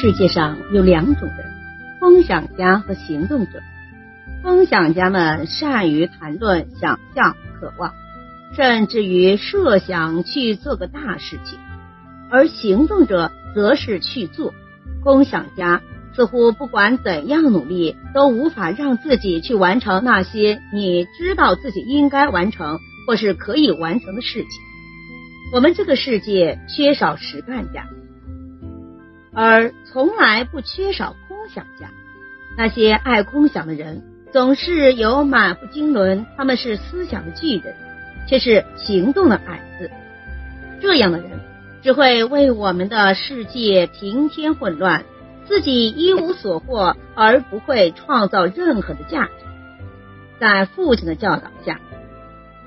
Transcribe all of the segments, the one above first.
世界上有两种人：空想家和行动者。空想家们善于谈论想象、渴望，甚至于设想去做个大事情；而行动者则是去做。空想家似乎不管怎样努力，都无法让自己去完成那些你知道自己应该完成或是可以完成的事情。我们这个世界缺少实干家。而从来不缺少空想家，那些爱空想的人总是有满腹经纶，他们是思想的巨人，却是行动的矮子。这样的人只会为我们的世界平添混乱，自己一无所获，而不会创造任何的价值。在父亲的教导下，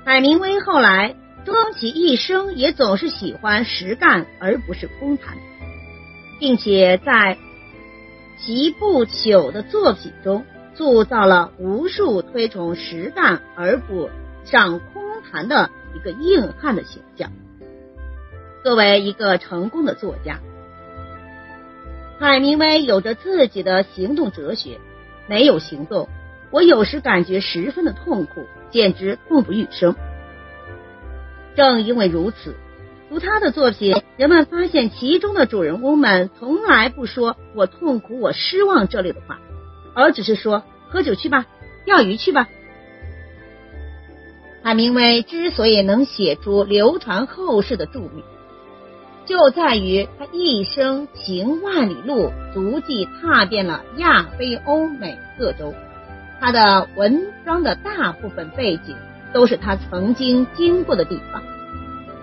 海明威后来终其一生也总是喜欢实干，而不是空谈。并且在其不朽的作品中塑造了无数推崇实干而不上空谈的一个硬汉的形象。作为一个成功的作家，海明威有着自己的行动哲学。没有行动，我有时感觉十分的痛苦，简直痛不欲生。正因为如此。读他的作品，人们发现其中的主人公们从来不说“我痛苦，我失望”这类的话，而只是说“喝酒去吧，钓鱼去吧”。海明威之所以能写出流传后世的著名，就在于他一生行万里路，足迹踏遍了亚非欧美各洲。他的文章的大部分背景都是他曾经经过的地方。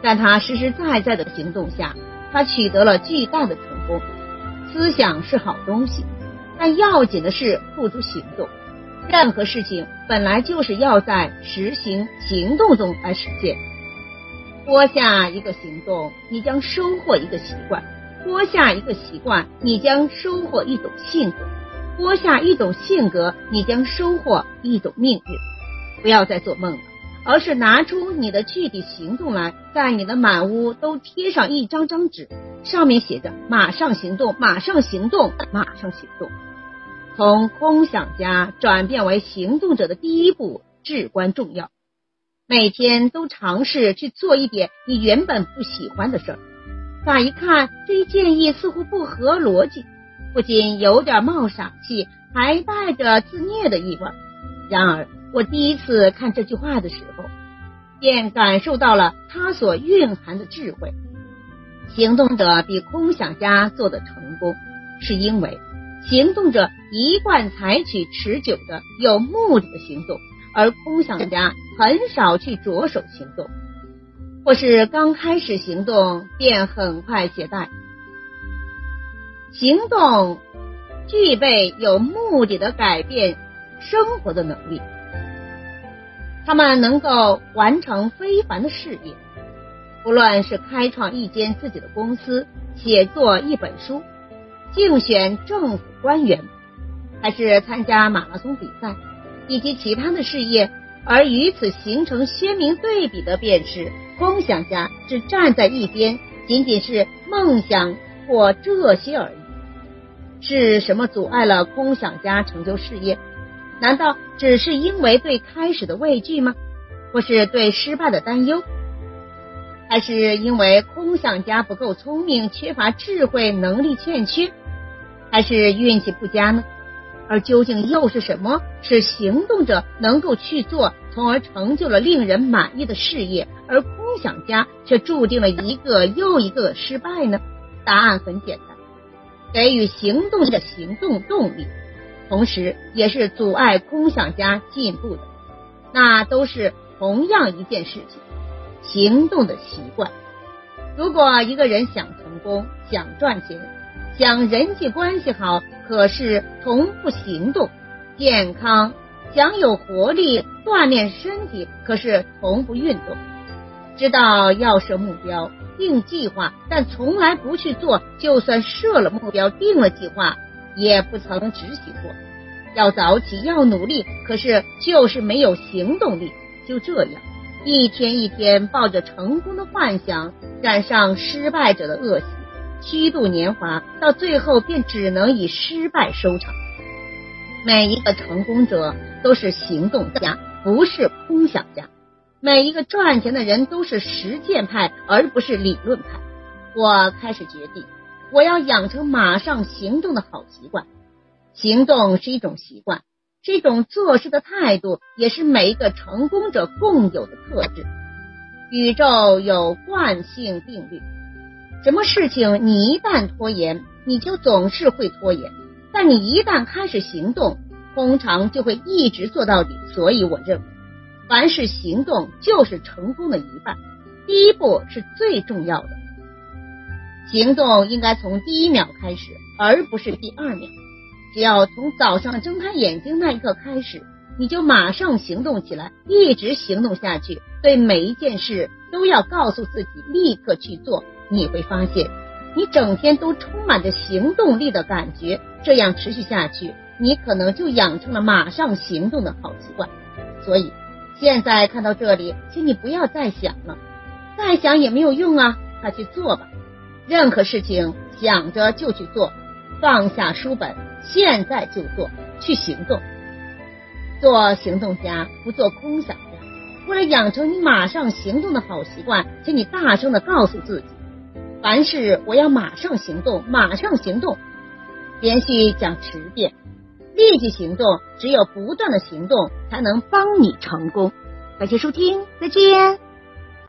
在他实实在在的行动下，他取得了巨大的成功。思想是好东西，但要紧的是付诸行动。任何事情本来就是要在实行行动中来实现。播下一个行动，你将收获一个习惯；播下一个习惯，你将收获一种性格；播下一种性格，你将收获一种命运。不要再做梦了。而是拿出你的具体行动来，在你的满屋都贴上一张张纸，上面写着“马上行动，马上行动，马上行动”。从空想家转变为行动者的第一步至关重要。每天都尝试去做一点你原本不喜欢的事儿。乍一看，这一建议似乎不合逻辑，不仅有点冒傻气，还带着自虐的意味。然而，我第一次看这句话的时候，便感受到了它所蕴含的智慧。行动者比空想家做的成功，是因为行动者一贯采取持久的、有目的的行动，而空想家很少去着手行动，或是刚开始行动便很快懈怠。行动具备有目的的改变生活的能力。他们能够完成非凡的事业，不论是开创一间自己的公司、写作一本书、竞选政府官员，还是参加马拉松比赛以及其他的事业。而与此形成鲜明对比的，便是空想家只站在一边，仅仅是梦想或这些而已。是什么阻碍了空想家成就事业？难道只是因为对开始的畏惧吗？或是对失败的担忧？还是因为空想家不够聪明，缺乏智慧，能力欠缺？还是运气不佳呢？而究竟又是什么使行动者能够去做，从而成就了令人满意的事业，而空想家却注定了一个又一个失败呢？答案很简单：给予行动的行动动力。同时，也是阻碍空想家进步的，那都是同样一件事情——行动的习惯。如果一个人想成功、想赚钱、想人际关系好，可是从不行动；健康、想有活力、锻炼身体，可是从不运动；知道要设目标、定计划，但从来不去做，就算设了目标、定了计划。也不曾执行过，要早起，要努力，可是就是没有行动力。就这样，一天一天抱着成功的幻想，染上失败者的恶习，虚度年华，到最后便只能以失败收场。每一个成功者都是行动家，不是空想家；每一个赚钱的人都是实践派，而不是理论派。我开始决定，我要养成马上行动的好习惯。行动是一种习惯，是一种做事的态度，也是每一个成功者共有的特质。宇宙有惯性定律，什么事情你一旦拖延，你就总是会拖延；但你一旦开始行动，通常就会一直做到底。所以，我认为，凡是行动就是成功的一半。第一步是最重要的，行动应该从第一秒开始，而不是第二秒。只要从早上睁开眼睛那一刻开始。你就马上行动起来，一直行动下去。对每一件事都要告诉自己立刻去做。你会发现，你整天都充满着行动力的感觉。这样持续下去，你可能就养成了马上行动的好习惯。所以，现在看到这里，请你不要再想了，再想也没有用啊！快去做吧。任何事情想着就去做，放下书本，现在就做，去行动。做行动家，不做空想家。为了养成你马上行动的好习惯，请你大声的告诉自己：凡事我要马上行动，马上行动。连续讲十遍，立即行动。只有不断的行动，才能帮你成功。感谢收听，再见。